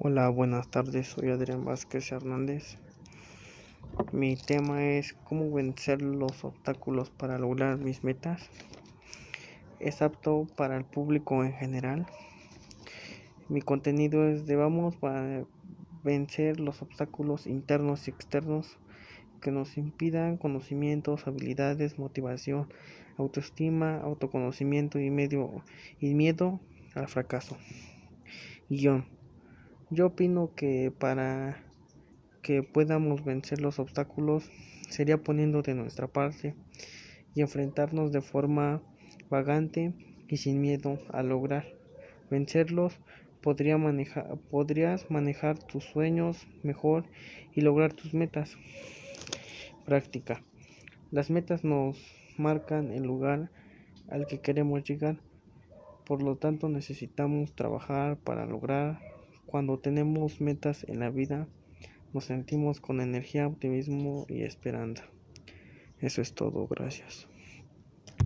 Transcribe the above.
Hola, buenas tardes. Soy Adrián Vázquez Hernández. Mi tema es cómo vencer los obstáculos para lograr mis metas. Es apto para el público en general. Mi contenido es debamos para vencer los obstáculos internos y externos que nos impidan conocimientos, habilidades, motivación, autoestima, autoconocimiento y, medio, y miedo al fracaso. Guión. Yo opino que para que podamos vencer los obstáculos sería poniendo de nuestra parte y enfrentarnos de forma vagante y sin miedo a lograr vencerlos. Podrías manejar tus sueños mejor y lograr tus metas. Práctica. Las metas nos marcan el lugar al que queremos llegar. Por lo tanto, necesitamos trabajar para lograr cuando tenemos metas en la vida, nos sentimos con energía, optimismo y esperanza. Eso es todo, gracias.